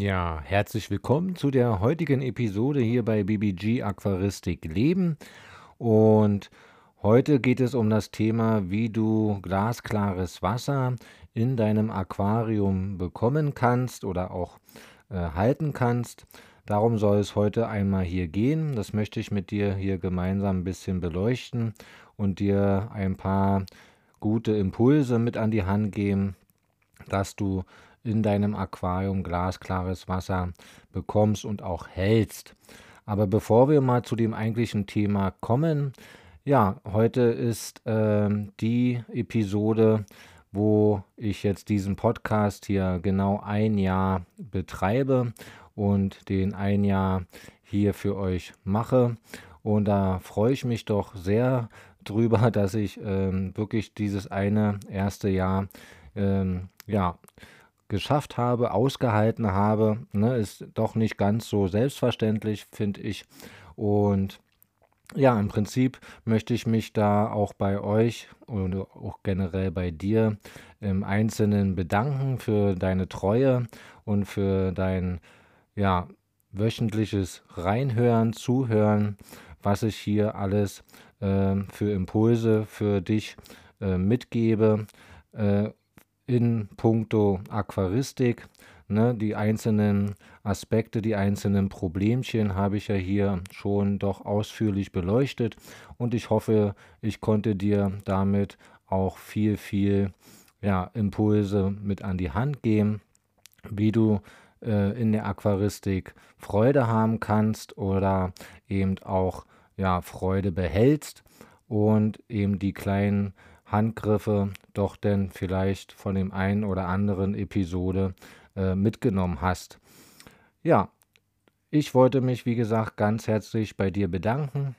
Ja, herzlich willkommen zu der heutigen Episode hier bei BBG Aquaristik Leben. Und heute geht es um das Thema, wie du glasklares Wasser in deinem Aquarium bekommen kannst oder auch äh, halten kannst. Darum soll es heute einmal hier gehen. Das möchte ich mit dir hier gemeinsam ein bisschen beleuchten und dir ein paar gute Impulse mit an die Hand geben, dass du in deinem Aquarium glasklares Wasser bekommst und auch hältst. Aber bevor wir mal zu dem eigentlichen Thema kommen, ja, heute ist äh, die Episode, wo ich jetzt diesen Podcast hier genau ein Jahr betreibe und den ein Jahr hier für euch mache. Und da freue ich mich doch sehr drüber, dass ich ähm, wirklich dieses eine erste Jahr ähm, ja, geschafft habe, ausgehalten habe. Ne, ist doch nicht ganz so selbstverständlich, finde ich. Und ja, im Prinzip möchte ich mich da auch bei euch und auch generell bei dir im Einzelnen bedanken für deine Treue und für dein ja, wöchentliches Reinhören, Zuhören, was ich hier alles äh, für Impulse für dich äh, mitgebe. Äh, in puncto Aquaristik. Ne, die einzelnen Aspekte, die einzelnen Problemchen habe ich ja hier schon doch ausführlich beleuchtet und ich hoffe, ich konnte dir damit auch viel, viel ja, Impulse mit an die Hand geben, wie du äh, in der Aquaristik Freude haben kannst oder eben auch ja, Freude behältst und eben die kleinen Handgriffe doch denn vielleicht von dem einen oder anderen Episode äh, mitgenommen hast. Ja, ich wollte mich, wie gesagt, ganz herzlich bei dir bedanken.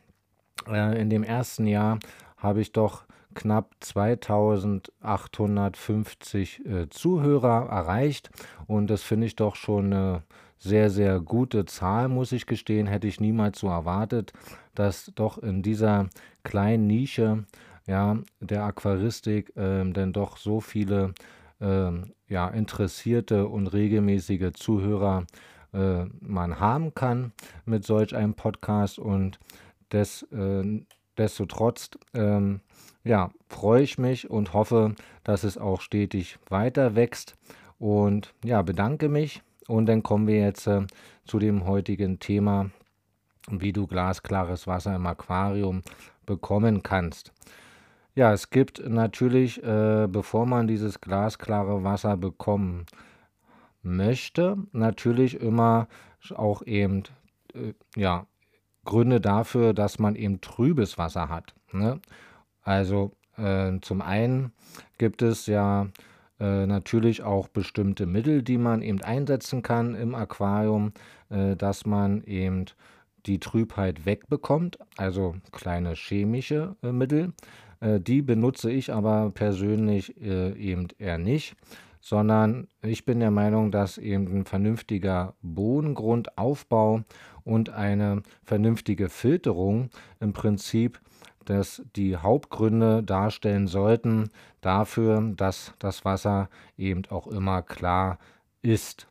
Äh, in dem ersten Jahr habe ich doch knapp 2850 äh, Zuhörer erreicht und das finde ich doch schon eine sehr, sehr gute Zahl, muss ich gestehen. Hätte ich niemals so erwartet, dass doch in dieser kleinen Nische ja, der Aquaristik ähm, denn doch so viele ähm, ja, interessierte und regelmäßige Zuhörer äh, man haben kann mit solch einem Podcast und des, äh, destotrotz ähm, ja, freue ich mich und hoffe, dass es auch stetig weiter wächst und ja, bedanke mich und dann kommen wir jetzt äh, zu dem heutigen Thema, wie du glasklares Wasser im Aquarium bekommen kannst. Ja, es gibt natürlich, äh, bevor man dieses glasklare Wasser bekommen möchte, natürlich immer auch eben, äh, ja, Gründe dafür, dass man eben trübes Wasser hat. Ne? Also äh, zum einen gibt es ja äh, natürlich auch bestimmte Mittel, die man eben einsetzen kann im Aquarium, äh, dass man eben die Trübheit wegbekommt, also kleine chemische äh, Mittel. Äh, die benutze ich aber persönlich äh, eben eher nicht, sondern ich bin der Meinung, dass eben ein vernünftiger Bodengrundaufbau und eine vernünftige Filterung im Prinzip das die Hauptgründe darstellen sollten dafür, dass das Wasser eben auch immer klar ist.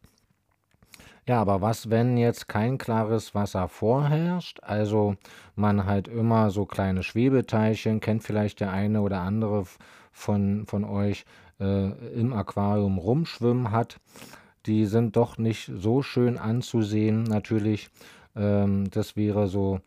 Ja, aber was, wenn jetzt kein klares Wasser vorherrscht? Also man halt immer so kleine Schwebeteilchen, kennt vielleicht der eine oder andere von, von euch, äh, im Aquarium rumschwimmen hat. Die sind doch nicht so schön anzusehen, natürlich. Ähm, das wäre so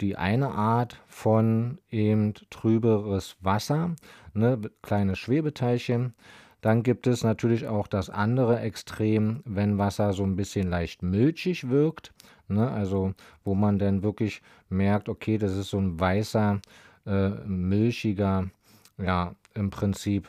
die eine Art von eben trüberes Wasser, ne, kleine Schwebeteilchen. Dann gibt es natürlich auch das andere Extrem, wenn Wasser so ein bisschen leicht milchig wirkt. Ne? Also wo man dann wirklich merkt, okay, das ist so ein weißer, äh, milchiger, ja, im Prinzip,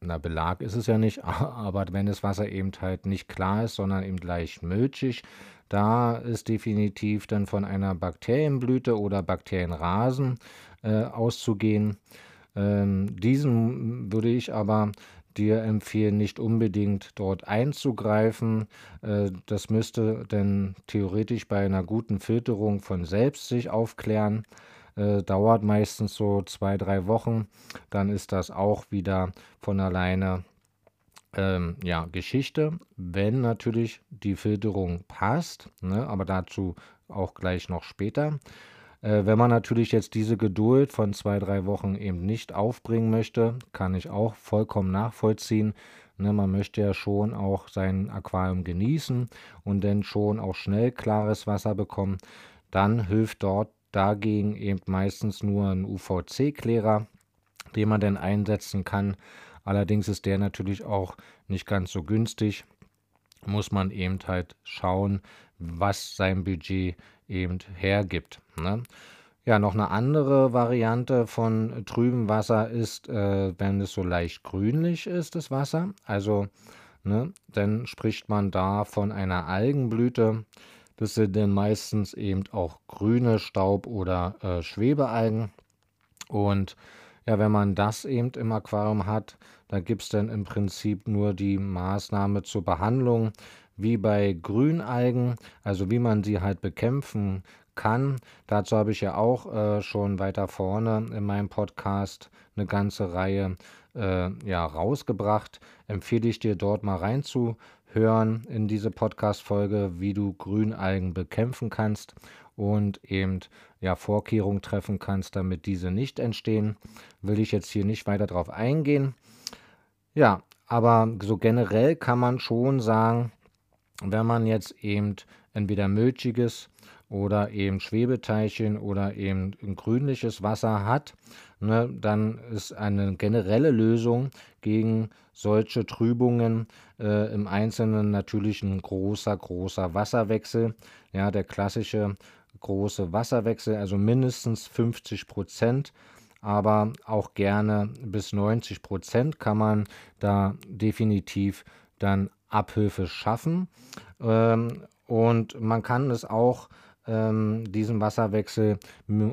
na, Belag ist es ja nicht, aber wenn das Wasser eben halt nicht klar ist, sondern eben leicht milchig, da ist definitiv dann von einer Bakterienblüte oder Bakterienrasen äh, auszugehen. Ähm, diesen würde ich aber dir empfehlen, nicht unbedingt dort einzugreifen. Äh, das müsste denn theoretisch bei einer guten Filterung von selbst sich aufklären. Äh, dauert meistens so zwei, drei Wochen. Dann ist das auch wieder von alleine ähm, ja, Geschichte, wenn natürlich die Filterung passt, ne, aber dazu auch gleich noch später. Äh, wenn man natürlich jetzt diese Geduld von zwei, drei Wochen eben nicht aufbringen möchte, kann ich auch vollkommen nachvollziehen. Ne, man möchte ja schon auch sein Aquarium genießen und dann schon auch schnell klares Wasser bekommen. Dann hilft dort dagegen eben meistens nur ein UVC-Klärer, den man dann einsetzen kann. Allerdings ist der natürlich auch nicht ganz so günstig. Muss man eben halt schauen, was sein Budget eben hergibt. Ne? Ja, noch eine andere Variante von trübem Wasser ist, äh, wenn es so leicht grünlich ist, das Wasser. Also, ne, dann spricht man da von einer Algenblüte. Das sind dann meistens eben auch grüne Staub- oder äh, Schwebealgen. Und ja, wenn man das eben im Aquarium hat, da gibt es dann im Prinzip nur die Maßnahme zur Behandlung, wie bei Grünalgen, also wie man sie halt bekämpfen kann. Dazu habe ich ja auch äh, schon weiter vorne in meinem Podcast eine ganze Reihe äh, ja, rausgebracht. Empfehle ich dir dort mal reinzuhören in diese Podcast-Folge, wie du Grünalgen bekämpfen kannst und eben ja, Vorkehrungen treffen kannst, damit diese nicht entstehen. Will ich jetzt hier nicht weiter drauf eingehen. Ja, aber so generell kann man schon sagen, wenn man jetzt eben entweder milchiges oder eben Schwebeteilchen oder eben grünliches Wasser hat, ne, dann ist eine generelle Lösung gegen solche Trübungen äh, im Einzelnen natürlich ein großer, großer Wasserwechsel. Ja, der klassische große Wasserwechsel, also mindestens 50 Prozent, aber auch gerne bis 90 Prozent kann man da definitiv dann Abhilfe schaffen. Ähm, und man kann es auch, ähm, diesen Wasserwechsel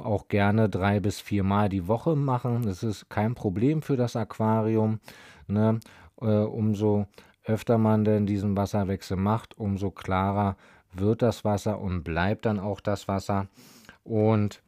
auch gerne drei bis viermal die Woche machen. Das ist kein Problem für das Aquarium. Ne? Äh, umso öfter man denn diesen Wasserwechsel macht, umso klarer wird das Wasser und bleibt dann auch das Wasser. Und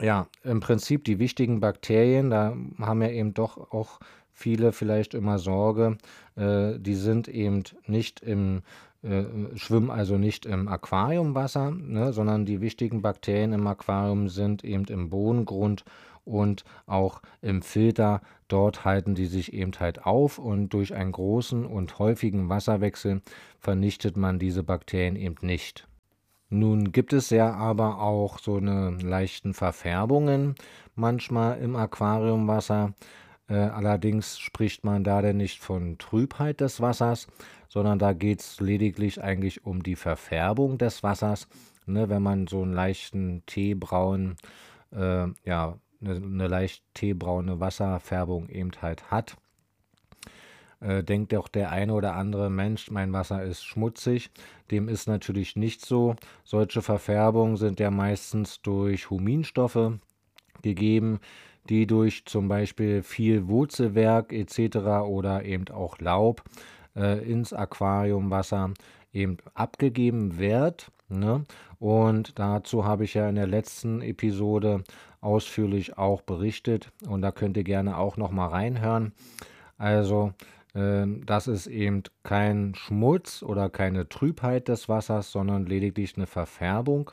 ja, im Prinzip die wichtigen Bakterien, da haben wir eben doch auch viele vielleicht immer Sorge, äh, die sind eben nicht im äh, schwimmen also nicht im Aquariumwasser, ne, sondern die wichtigen Bakterien im Aquarium sind eben im Bodengrund und auch im Filter. Dort halten die sich eben halt auf und durch einen großen und häufigen Wasserwechsel vernichtet man diese Bakterien eben nicht. Nun gibt es ja aber auch so eine leichten Verfärbungen manchmal im Aquariumwasser. Äh, allerdings spricht man da denn nicht von Trübheit des Wassers, sondern da geht es lediglich eigentlich um die Verfärbung des Wassers. Ne, wenn man so einen leichten teebraunen, äh, ja, eine, eine leicht teebraune Wasserfärbung eben halt hat, äh, denkt doch der eine oder andere Mensch, mein Wasser ist schmutzig. Dem ist natürlich nicht so. Solche Verfärbungen sind ja meistens durch Huminstoffe gegeben, die durch zum Beispiel viel Wurzelwerk etc. oder eben auch Laub äh, ins Aquariumwasser eben abgegeben wird. Ne? Und dazu habe ich ja in der letzten Episode ausführlich auch berichtet und da könnt ihr gerne auch noch mal reinhören. Also äh, das ist eben kein Schmutz oder keine Trübheit des Wassers, sondern lediglich eine Verfärbung.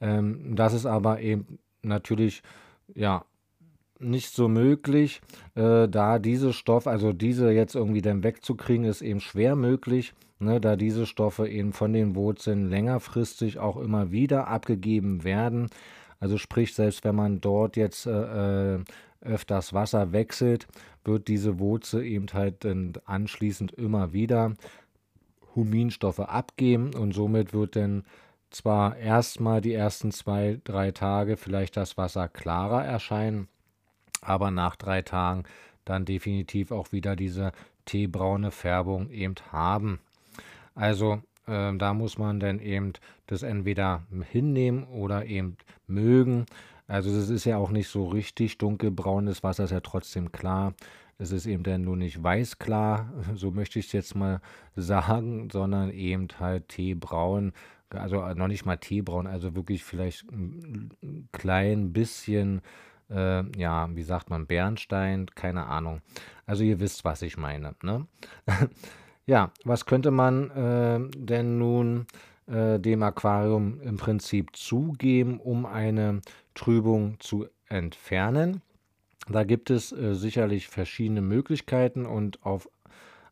Ähm, das ist aber eben natürlich ja, nicht so möglich, äh, da diese Stoffe, also diese jetzt irgendwie dann wegzukriegen, ist eben schwer möglich, ne, da diese Stoffe eben von den Wurzeln längerfristig auch immer wieder abgegeben werden. Also sprich, selbst wenn man dort jetzt äh, äh öfters Wasser wechselt, wird diese Wurzel eben halt dann anschließend immer wieder Huminstoffe abgeben und somit wird dann zwar erstmal die ersten zwei, drei Tage vielleicht das Wasser klarer erscheinen, aber nach drei Tagen dann definitiv auch wieder diese teebraune Färbung eben haben. Also äh, da muss man dann eben das entweder hinnehmen oder eben mögen. Also es ist ja auch nicht so richtig dunkelbraunes Wasser, ist ja trotzdem klar. Es ist eben dann nur nicht weißklar, so möchte ich es jetzt mal sagen, sondern eben halt teebraun, also noch nicht mal teebraun, also wirklich vielleicht ein klein bisschen äh, ja, wie sagt man, Bernstein, keine Ahnung. Also ihr wisst, was ich meine. Ne? ja, was könnte man äh, denn nun äh, dem Aquarium im Prinzip zugeben, um eine Trübung zu entfernen? Da gibt es äh, sicherlich verschiedene Möglichkeiten und auf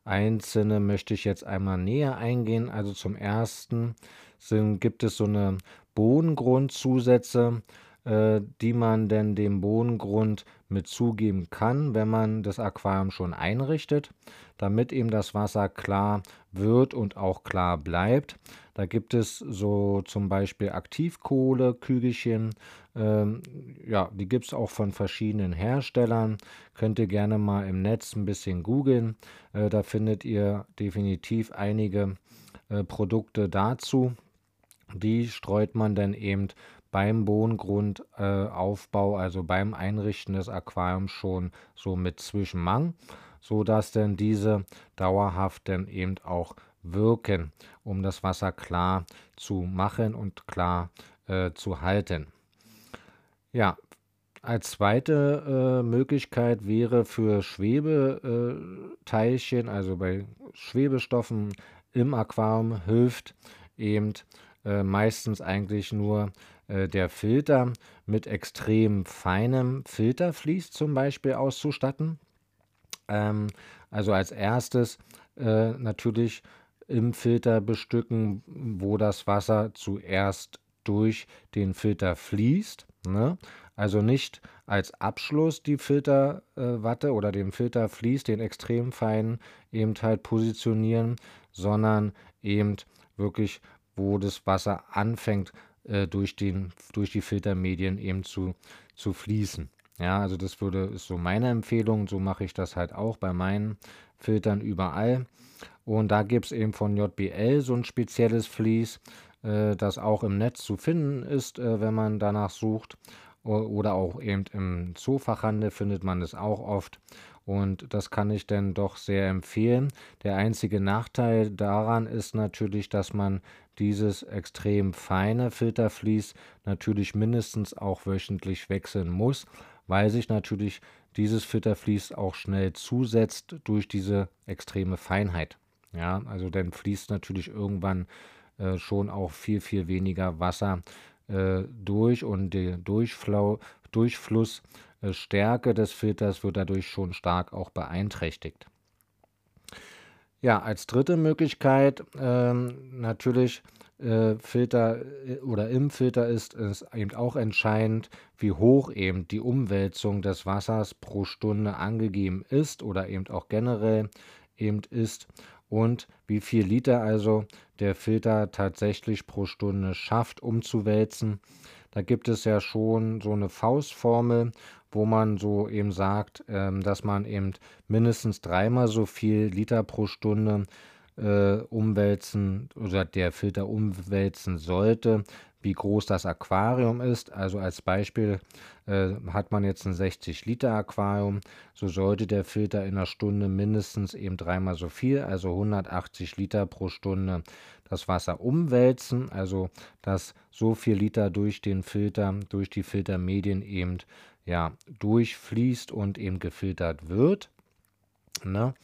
einzelne möchte ich jetzt einmal näher eingehen. Also zum ersten sind, gibt es so eine Bodengrundzusätze, äh, die man denn dem Bodengrund mit zugeben kann, wenn man das Aquarium schon einrichtet, damit eben das Wasser klar wird und auch klar bleibt. Da gibt es so zum Beispiel Aktivkohle, Kügelchen, ähm, ja, die gibt es auch von verschiedenen Herstellern. Könnt ihr gerne mal im Netz ein bisschen googeln. Äh, da findet ihr definitiv einige äh, Produkte dazu. Die streut man dann eben beim Bodengrundaufbau, äh, also beim Einrichten des Aquariums schon so mit Zwischenmang, sodass dann diese dauerhaft dann eben auch wirken, um das Wasser klar zu machen und klar äh, zu halten. Ja, als zweite äh, Möglichkeit wäre für Schwebeteilchen, also bei Schwebestoffen im Aquarium hilft eben äh, meistens eigentlich nur äh, der Filter mit extrem feinem Filtervlies zum Beispiel auszustatten. Ähm, also als erstes äh, natürlich im Filter bestücken, wo das Wasser zuerst durch den Filter fließt. Ne? Also nicht als Abschluss die Filterwatte äh, oder den Filtervlies, den extrem feinen, eben halt positionieren, sondern eben wirklich wo das Wasser anfängt, äh, durch, den, durch die Filtermedien eben zu, zu fließen. Ja, also das würde, ist so meine Empfehlung. So mache ich das halt auch bei meinen Filtern überall. Und da gibt es eben von JBL so ein spezielles Vlies, äh, das auch im Netz zu finden ist, äh, wenn man danach sucht. Oder auch eben im Zoofachhandel findet man es auch oft. Und das kann ich dann doch sehr empfehlen. Der einzige Nachteil daran ist natürlich, dass man dieses extrem feine Filtervlies natürlich mindestens auch wöchentlich wechseln muss, weil sich natürlich dieses Filtervlies auch schnell zusetzt durch diese extreme Feinheit. Ja, also dann fließt natürlich irgendwann äh, schon auch viel, viel weniger Wasser äh, durch und der Durchflau Durchflussstärke des Filters wird dadurch schon stark auch beeinträchtigt. Ja, als dritte Möglichkeit ähm, natürlich äh, Filter äh, oder im Filter ist es eben auch entscheidend, wie hoch eben die Umwälzung des Wassers pro Stunde angegeben ist oder eben auch generell eben ist und wie viel Liter also der Filter tatsächlich pro Stunde schafft umzuwälzen. Da gibt es ja schon so eine Faustformel, wo man so eben sagt, ähm, dass man eben mindestens dreimal so viel Liter pro Stunde äh, umwälzen oder der Filter umwälzen sollte, wie groß das Aquarium ist. Also als Beispiel äh, hat man jetzt ein 60 Liter Aquarium, so sollte der Filter in einer Stunde mindestens eben dreimal so viel, also 180 Liter pro Stunde das Wasser umwälzen, also dass so viel Liter durch den Filter, durch die Filtermedien eben ja durchfließt und eben gefiltert wird. Ne?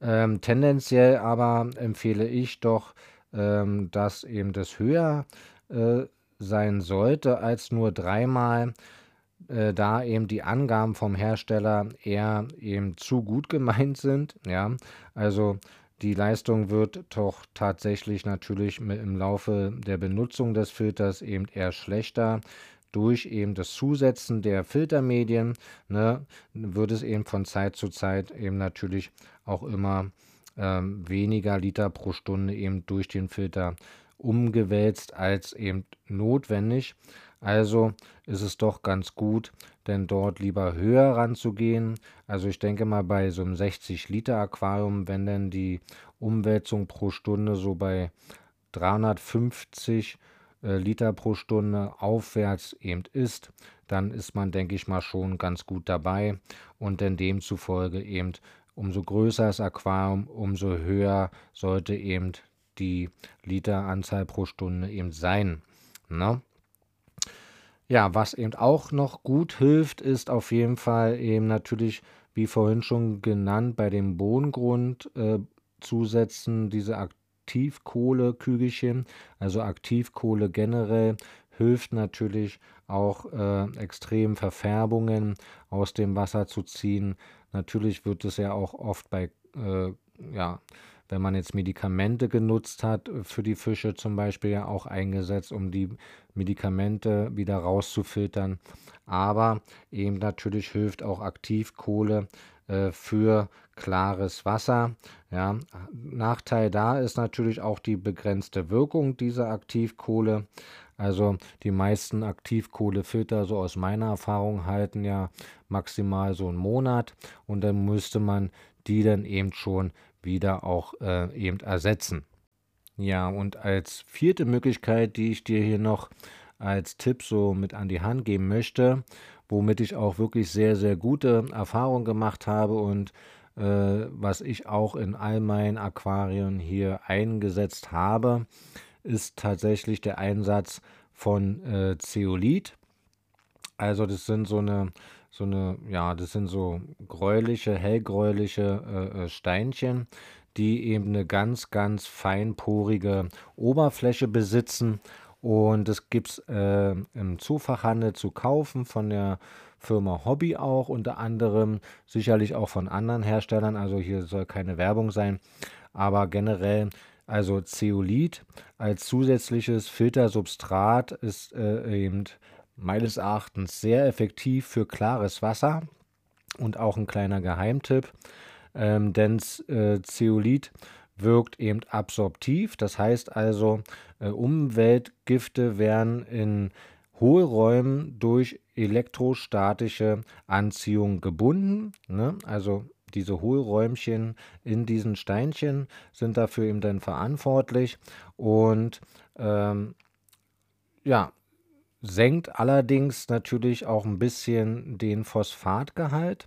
Ähm, tendenziell aber empfehle ich doch, ähm, dass eben das höher äh, sein sollte als nur dreimal, äh, da eben die Angaben vom Hersteller eher eben zu gut gemeint sind. Ja, also die Leistung wird doch tatsächlich natürlich im Laufe der Benutzung des Filters eben eher schlechter. Durch eben das Zusetzen der Filtermedien ne, wird es eben von Zeit zu Zeit eben natürlich auch immer ähm, weniger Liter pro Stunde eben durch den Filter umgewälzt als eben notwendig. Also ist es doch ganz gut, denn dort lieber höher ranzugehen. Also ich denke mal bei so einem 60 Liter Aquarium, wenn denn die Umwälzung pro Stunde so bei 350 äh, Liter pro Stunde aufwärts eben ist, dann ist man, denke ich mal, schon ganz gut dabei und denn demzufolge eben umso größer das Aquarium, umso höher sollte eben die Literanzahl pro Stunde eben sein. Ne? Ja, was eben auch noch gut hilft, ist auf jeden Fall eben natürlich, wie vorhin schon genannt, bei dem Bodengrund äh, zusetzen diese Aktivkohlekügelchen. Also Aktivkohle generell hilft natürlich auch äh, extrem Verfärbungen aus dem Wasser zu ziehen. Natürlich wird es ja auch oft bei äh, ja, wenn man jetzt Medikamente genutzt hat, für die Fische zum Beispiel ja auch eingesetzt, um die Medikamente wieder rauszufiltern. Aber eben natürlich hilft auch Aktivkohle äh, für klares Wasser. Ja, Nachteil da ist natürlich auch die begrenzte Wirkung dieser Aktivkohle. Also die meisten Aktivkohlefilter, so aus meiner Erfahrung, halten ja maximal so einen Monat und dann müsste man die dann eben schon wieder auch äh, eben ersetzen. Ja, und als vierte Möglichkeit, die ich dir hier noch als Tipp so mit an die Hand geben möchte, womit ich auch wirklich sehr, sehr gute Erfahrungen gemacht habe und äh, was ich auch in all meinen Aquarien hier eingesetzt habe, ist tatsächlich der Einsatz von äh, Zeolit. Also das sind so eine so eine, ja, das sind so gräuliche, hellgräuliche äh, äh, Steinchen, die eben eine ganz, ganz feinporige Oberfläche besitzen. Und das gibt es äh, im Zoofachhandel zu kaufen von der Firma Hobby auch, unter anderem sicherlich auch von anderen Herstellern. Also hier soll keine Werbung sein, aber generell also Zeolit als zusätzliches Filtersubstrat ist äh, eben meines Erachtens sehr effektiv für klares Wasser und auch ein kleiner Geheimtipp, ähm, denn äh, Zeolit wirkt eben absorptiv, das heißt also äh, Umweltgifte werden in Hohlräumen durch elektrostatische Anziehung gebunden. Ne? Also diese Hohlräumchen in diesen Steinchen sind dafür eben dann verantwortlich und ähm, ja, senkt allerdings natürlich auch ein bisschen den Phosphatgehalt,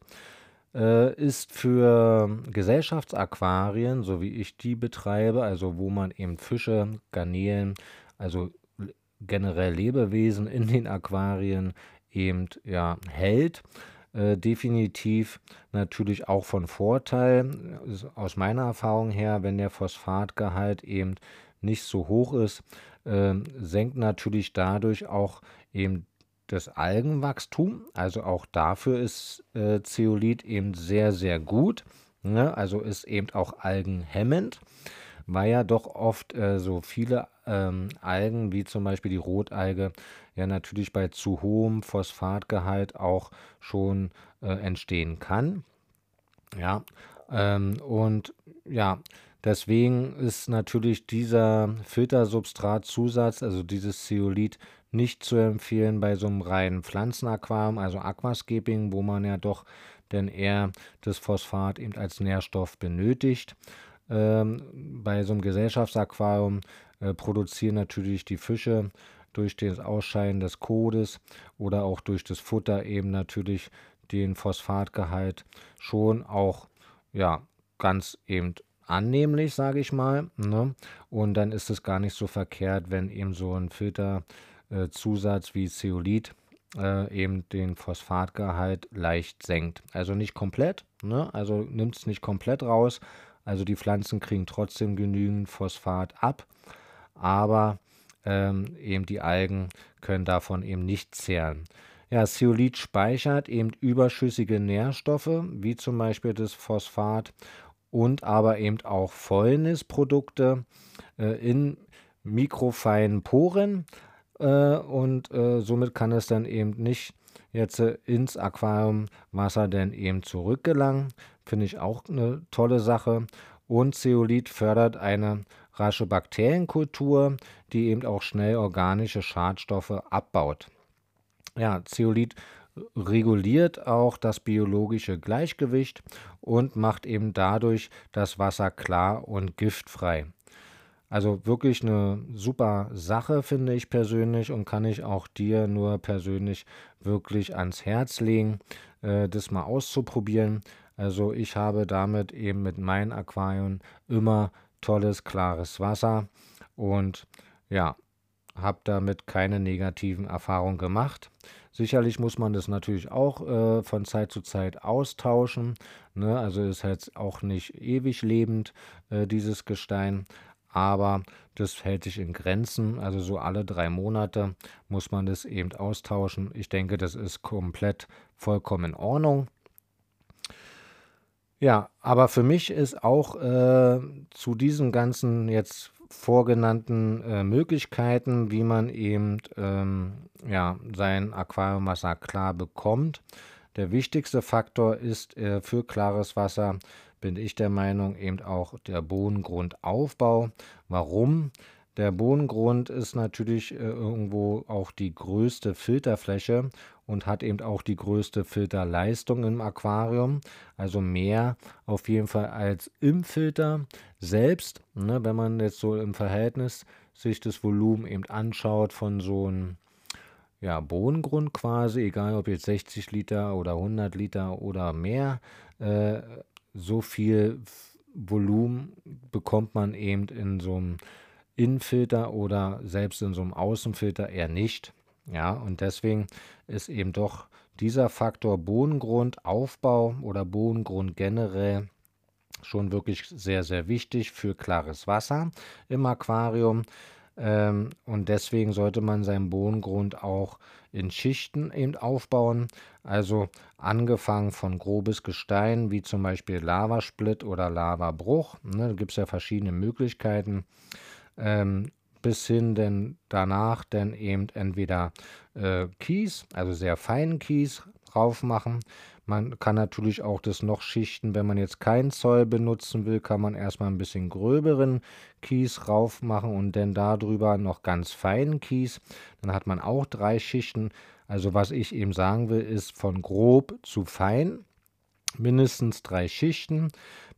äh, ist für Gesellschaftsaquarien, so wie ich die betreibe, also wo man eben Fische, Garnelen, also generell Lebewesen in den Aquarien eben ja hält, äh, definitiv natürlich auch von Vorteil. Aus meiner Erfahrung her, wenn der Phosphatgehalt eben nicht so hoch ist, äh, senkt natürlich dadurch auch eben das Algenwachstum. Also auch dafür ist äh, Zeolit eben sehr, sehr gut. Ne? Also ist eben auch algenhemmend, weil ja doch oft äh, so viele ähm, Algen, wie zum Beispiel die Rotalge, ja natürlich bei zu hohem Phosphatgehalt auch schon äh, entstehen kann. Ja, ähm, und ja, Deswegen ist natürlich dieser Filtersubstratzusatz, also dieses Zeolit, nicht zu empfehlen bei so einem reinen Pflanzenaquarium, also Aquascaping, wo man ja doch denn eher das Phosphat eben als Nährstoff benötigt. Ähm, bei so einem Gesellschaftsaquarium äh, produzieren natürlich die Fische durch das Ausscheiden des Kodes oder auch durch das Futter eben natürlich den Phosphatgehalt schon auch ja ganz eben annehmlich, sage ich mal. Ne? Und dann ist es gar nicht so verkehrt, wenn eben so ein Filterzusatz äh, wie Zeolit äh, eben den Phosphatgehalt leicht senkt. Also nicht komplett, ne? also nimmt es nicht komplett raus. Also die Pflanzen kriegen trotzdem genügend Phosphat ab, aber ähm, eben die Algen können davon eben nicht zehren. Ja, Zeolit speichert eben überschüssige Nährstoffe, wie zum Beispiel das Phosphat und aber eben auch Fäulnisprodukte äh, in mikrofeinen Poren äh, und äh, somit kann es dann eben nicht jetzt äh, ins Aquariumwasser dann eben zurückgelangen. Finde ich auch eine tolle Sache. Und Zeolit fördert eine rasche Bakterienkultur, die eben auch schnell organische Schadstoffe abbaut. Ja, Zeolit reguliert auch das biologische Gleichgewicht und macht eben dadurch das Wasser klar und giftfrei. Also wirklich eine super Sache, finde ich persönlich und kann ich auch dir nur persönlich wirklich ans Herz legen, äh, das mal auszuprobieren. Also ich habe damit eben mit meinen Aquarien immer tolles, klares Wasser und ja, habe damit keine negativen Erfahrungen gemacht. Sicherlich muss man das natürlich auch äh, von Zeit zu Zeit austauschen. Ne? Also ist halt auch nicht ewig lebend, äh, dieses Gestein. Aber das hält sich in Grenzen. Also so alle drei Monate muss man das eben austauschen. Ich denke, das ist komplett vollkommen in Ordnung. Ja, aber für mich ist auch äh, zu diesen ganzen jetzt vorgenannten äh, Möglichkeiten, wie man eben ähm, ja, sein Aquariumwasser klar bekommt. Der wichtigste Faktor ist äh, für klares Wasser, bin ich der Meinung, eben auch der Bodengrundaufbau. Warum? Der Bodengrund ist natürlich äh, irgendwo auch die größte Filterfläche und hat eben auch die größte Filterleistung im Aquarium. Also mehr auf jeden Fall als im Filter selbst. Ne, wenn man jetzt so im Verhältnis sich das Volumen eben anschaut von so einem ja, Bodengrund quasi, egal ob jetzt 60 Liter oder 100 Liter oder mehr, äh, so viel Volumen bekommt man eben in so einem Innenfilter oder selbst in so einem Außenfilter eher nicht. Ja, und deswegen ist eben doch dieser Faktor Bodengrundaufbau oder Bodengrund generell schon wirklich sehr, sehr wichtig für klares Wasser im Aquarium. Ähm, und deswegen sollte man seinen Bodengrund auch in Schichten eben aufbauen. Also angefangen von grobes Gestein, wie zum Beispiel Lavasplit oder Lavabruch. Ne, da gibt es ja verschiedene Möglichkeiten ähm, bis hin denn danach dann eben entweder äh, Kies, also sehr feinen Kies drauf machen. Man kann natürlich auch das noch schichten, wenn man jetzt keinen Zoll benutzen will, kann man erstmal ein bisschen gröberen Kies rauf machen und dann darüber noch ganz feinen Kies. Dann hat man auch drei Schichten. Also was ich eben sagen will, ist von grob zu fein mindestens drei Schichten.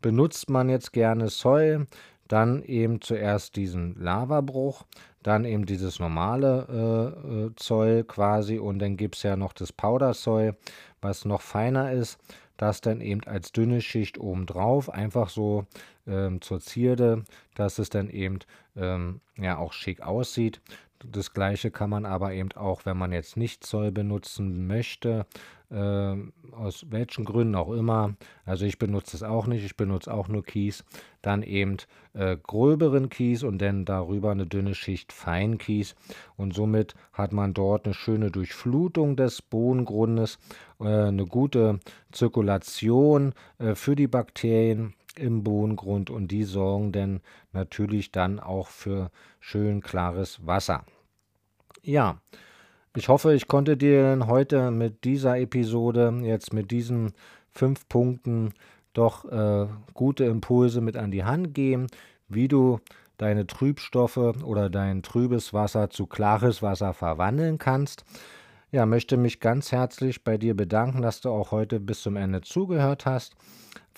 Benutzt man jetzt gerne Zoll, dann eben zuerst diesen Lavabruch, dann eben dieses normale äh, äh Zoll quasi und dann gibt es ja noch das Powderzoll, was noch feiner ist, das dann eben als dünne Schicht obendrauf, einfach so ähm, zur Zierde, dass es dann eben ähm, ja auch schick aussieht. Das gleiche kann man aber eben auch, wenn man jetzt nicht Zoll benutzen möchte, aus welchen Gründen auch immer, also ich benutze es auch nicht, ich benutze auch nur Kies, dann eben äh, gröberen Kies und dann darüber eine dünne Schicht Feinkies. Und somit hat man dort eine schöne Durchflutung des Bodengrundes, äh, eine gute Zirkulation äh, für die Bakterien im Bodengrund. Und die sorgen dann natürlich dann auch für schön klares Wasser. Ja, ich hoffe, ich konnte dir heute mit dieser Episode, jetzt mit diesen fünf Punkten, doch äh, gute Impulse mit an die Hand geben, wie du deine Trübstoffe oder dein trübes Wasser zu klares Wasser verwandeln kannst. Ja, möchte mich ganz herzlich bei dir bedanken, dass du auch heute bis zum Ende zugehört hast.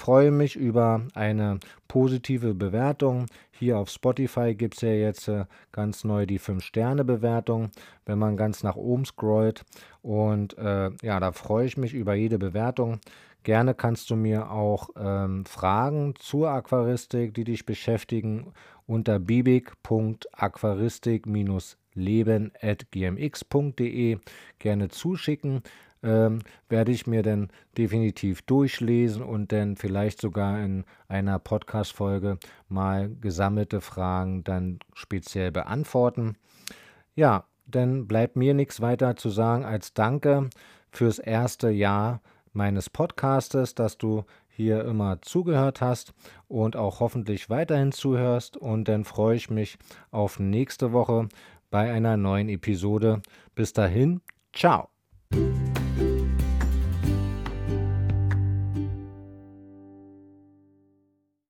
Freue mich über eine positive Bewertung. Hier auf Spotify gibt es ja jetzt äh, ganz neu die 5-Sterne-Bewertung, wenn man ganz nach oben scrollt. Und äh, ja, da freue ich mich über jede Bewertung. Gerne kannst du mir auch ähm, Fragen zur Aquaristik, die dich beschäftigen, unter bibig.aquaristik-leben.gmx.de gerne zuschicken ähm, werde ich mir dann definitiv durchlesen und dann vielleicht sogar in einer Podcast-Folge mal gesammelte Fragen dann speziell beantworten. Ja, dann bleibt mir nichts weiter zu sagen als Danke fürs erste Jahr meines Podcastes, dass du hier immer zugehört hast und auch hoffentlich weiterhin zuhörst. Und dann freue ich mich auf nächste Woche bei einer neuen Episode. Bis dahin, ciao.